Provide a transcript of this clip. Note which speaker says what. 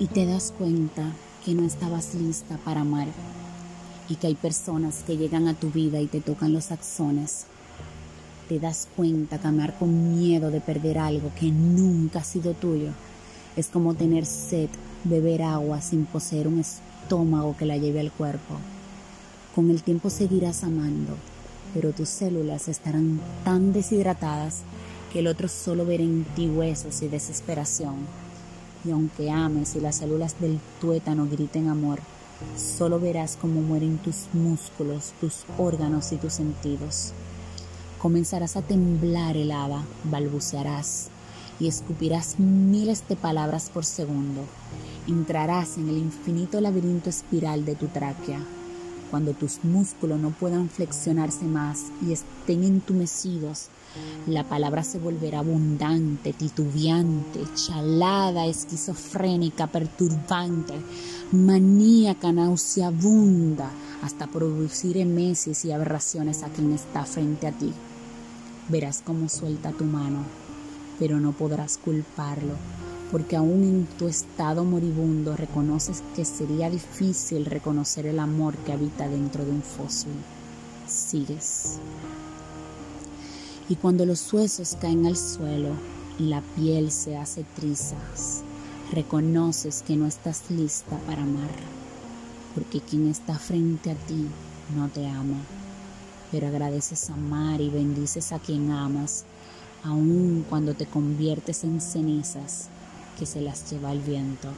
Speaker 1: y te das cuenta que no estabas lista para amar y que hay personas que llegan a tu vida y te tocan los axones. Te das cuenta que amar con miedo de perder algo que nunca ha sido tuyo es como tener sed, beber agua sin poseer un estómago que la lleve al cuerpo. Con el tiempo seguirás amando, pero tus células estarán tan deshidratadas que el otro solo verá en ti huesos y desesperación. Y aunque ames y las células del tuétano griten amor, solo verás cómo mueren tus músculos, tus órganos y tus sentidos. Comenzarás a temblar helada, balbucearás y escupirás miles de palabras por segundo. Entrarás en el infinito laberinto espiral de tu tráquea cuando tus músculos no puedan flexionarse más y estén entumecidos, la palabra se volverá abundante, titubeante, chalada, esquizofrénica, perturbante, maníaca, nauseabunda, hasta producir emesis y aberraciones a quien está frente a ti. Verás cómo suelta tu mano, pero no podrás culparlo porque aún en tu estado moribundo reconoces que sería difícil reconocer el amor que habita dentro de un fósil. Sigues. Y cuando los huesos caen al suelo y la piel se hace trizas, reconoces que no estás lista para amar, porque quien está frente a ti no te ama, pero agradeces amar y bendices a quien amas, aun cuando te conviertes en cenizas que se las lleva el viento.